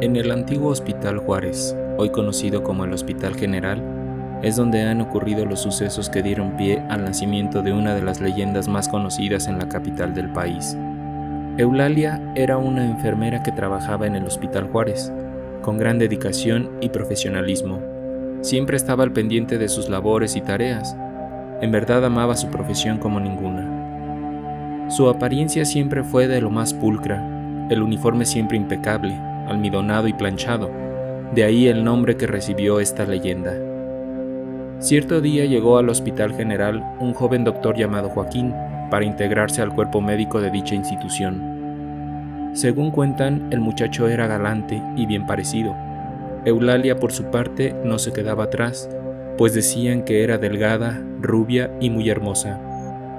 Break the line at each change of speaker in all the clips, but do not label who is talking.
En el antiguo Hospital Juárez, hoy conocido como el Hospital General, es donde han ocurrido los sucesos que dieron pie al nacimiento de una de las leyendas más conocidas en la capital del país. Eulalia era una enfermera que trabajaba en el Hospital Juárez, con gran dedicación y profesionalismo. Siempre estaba al pendiente de sus labores y tareas. En verdad amaba su profesión como ninguna. Su apariencia siempre fue de lo más pulcra, el uniforme siempre impecable, almidonado y planchado, de ahí el nombre que recibió esta leyenda. Cierto día llegó al Hospital General un joven doctor llamado Joaquín para integrarse al cuerpo médico de dicha institución. Según cuentan, el muchacho era galante y bien parecido. Eulalia, por su parte, no se quedaba atrás, pues decían que era delgada, rubia y muy hermosa.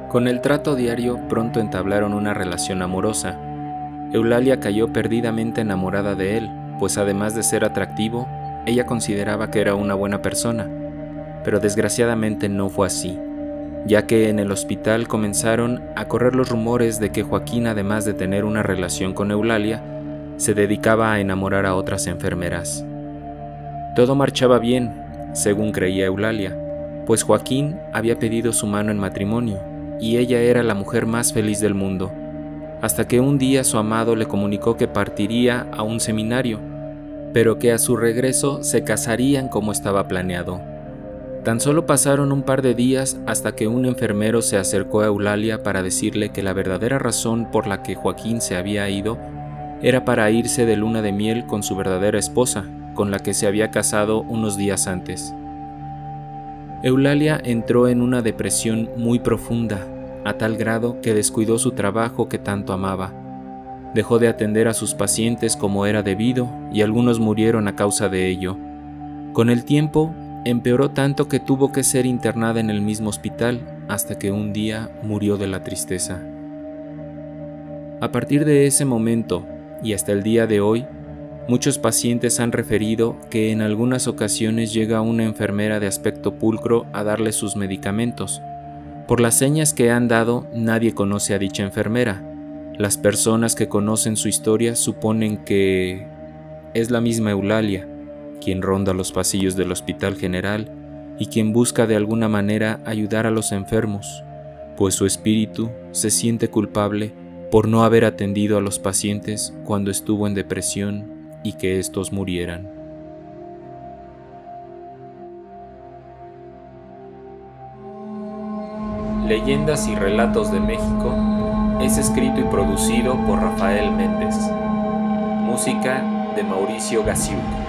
Con el trato diario pronto entablaron una relación amorosa, Eulalia cayó perdidamente enamorada de él, pues además de ser atractivo, ella consideraba que era una buena persona. Pero desgraciadamente no fue así, ya que en el hospital comenzaron a correr los rumores de que Joaquín, además de tener una relación con Eulalia, se dedicaba a enamorar a otras enfermeras. Todo marchaba bien, según creía Eulalia, pues Joaquín había pedido su mano en matrimonio y ella era la mujer más feliz del mundo hasta que un día su amado le comunicó que partiría a un seminario, pero que a su regreso se casarían como estaba planeado. Tan solo pasaron un par de días hasta que un enfermero se acercó a Eulalia para decirle que la verdadera razón por la que Joaquín se había ido era para irse de luna de miel con su verdadera esposa, con la que se había casado unos días antes. Eulalia entró en una depresión muy profunda a tal grado que descuidó su trabajo que tanto amaba. Dejó de atender a sus pacientes como era debido y algunos murieron a causa de ello. Con el tiempo, empeoró tanto que tuvo que ser internada en el mismo hospital hasta que un día murió de la tristeza. A partir de ese momento y hasta el día de hoy, muchos pacientes han referido que en algunas ocasiones llega una enfermera de aspecto pulcro a darle sus medicamentos, por las señas que han dado, nadie conoce a dicha enfermera. Las personas que conocen su historia suponen que es la misma Eulalia, quien ronda los pasillos del Hospital General y quien busca de alguna manera ayudar a los enfermos, pues su espíritu se siente culpable por no haber atendido a los pacientes cuando estuvo en depresión y que estos murieran. Leyendas y Relatos de México es escrito y producido por Rafael Méndez. Música de Mauricio Gasiuk.